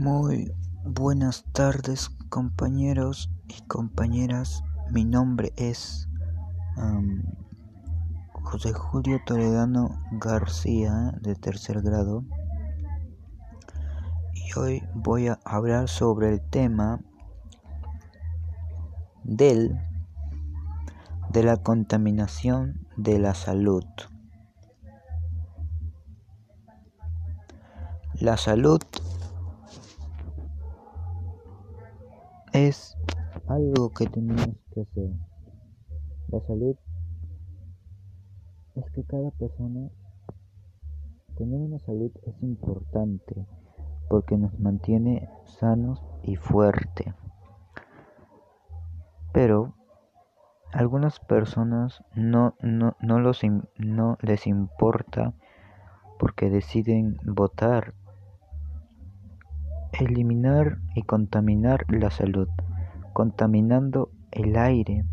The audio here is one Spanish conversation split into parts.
Muy buenas tardes compañeros y compañeras. Mi nombre es José Julio Toledano García de tercer grado y hoy voy a hablar sobre el tema del de la contaminación de la salud. La salud es algo que tenemos que hacer. La salud es que cada persona, tener una salud es importante porque nos mantiene sanos y fuertes. Pero algunas personas no, no, no, los, no les importa porque deciden votar eliminar y contaminar la salud, contaminando el aire.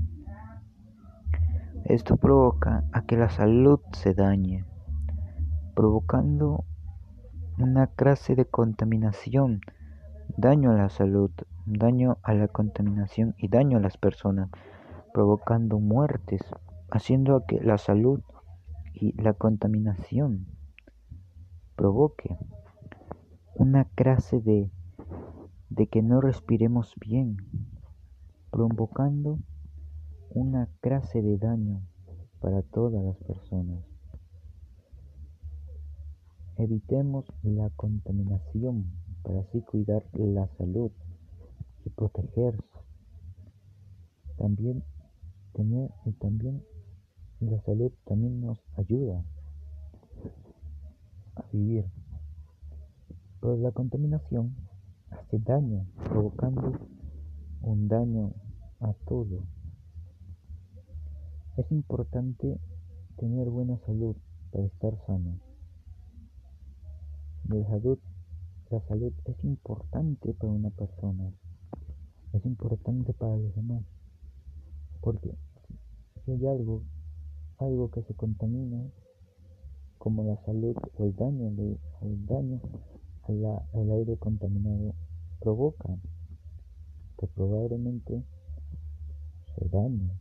Esto provoca a que la salud se dañe, provocando una clase de contaminación, daño a la salud, daño a la contaminación y daño a las personas, provocando muertes, haciendo que la salud y la contaminación provoque una clase de, de que no respiremos bien, provocando una clase de daño para todas las personas. Evitemos la contaminación para así cuidar la salud y protegerse. También tener y también la salud también nos ayuda a vivir. La contaminación hace daño, provocando un daño a todo. Es importante tener buena salud para estar sano. La salud, la salud es importante para una persona, es importante para los demás, porque si hay algo, algo que se contamina, como la salud o el daño, o el daño el aire contaminado provoca que probablemente se dañe,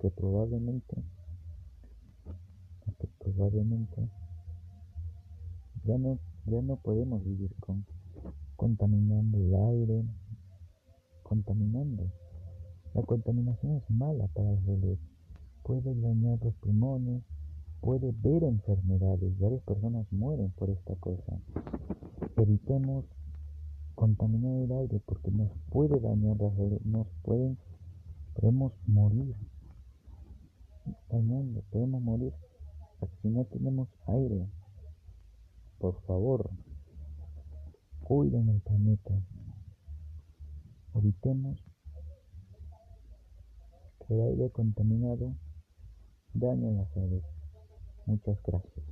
que probablemente, que probablemente ya no, ya no podemos vivir con contaminando el aire, contaminando. La contaminación es mala para la salud, puede dañar los pulmones, puede ver enfermedades, varias personas mueren por esta cosa. Evitemos contaminar el aire porque nos puede dañar la salud, nos pueden, podemos morir dañando, podemos morir si no tenemos aire. Por favor, cuiden el planeta. Evitemos que el aire contaminado dañe la salud. Muchas gracias.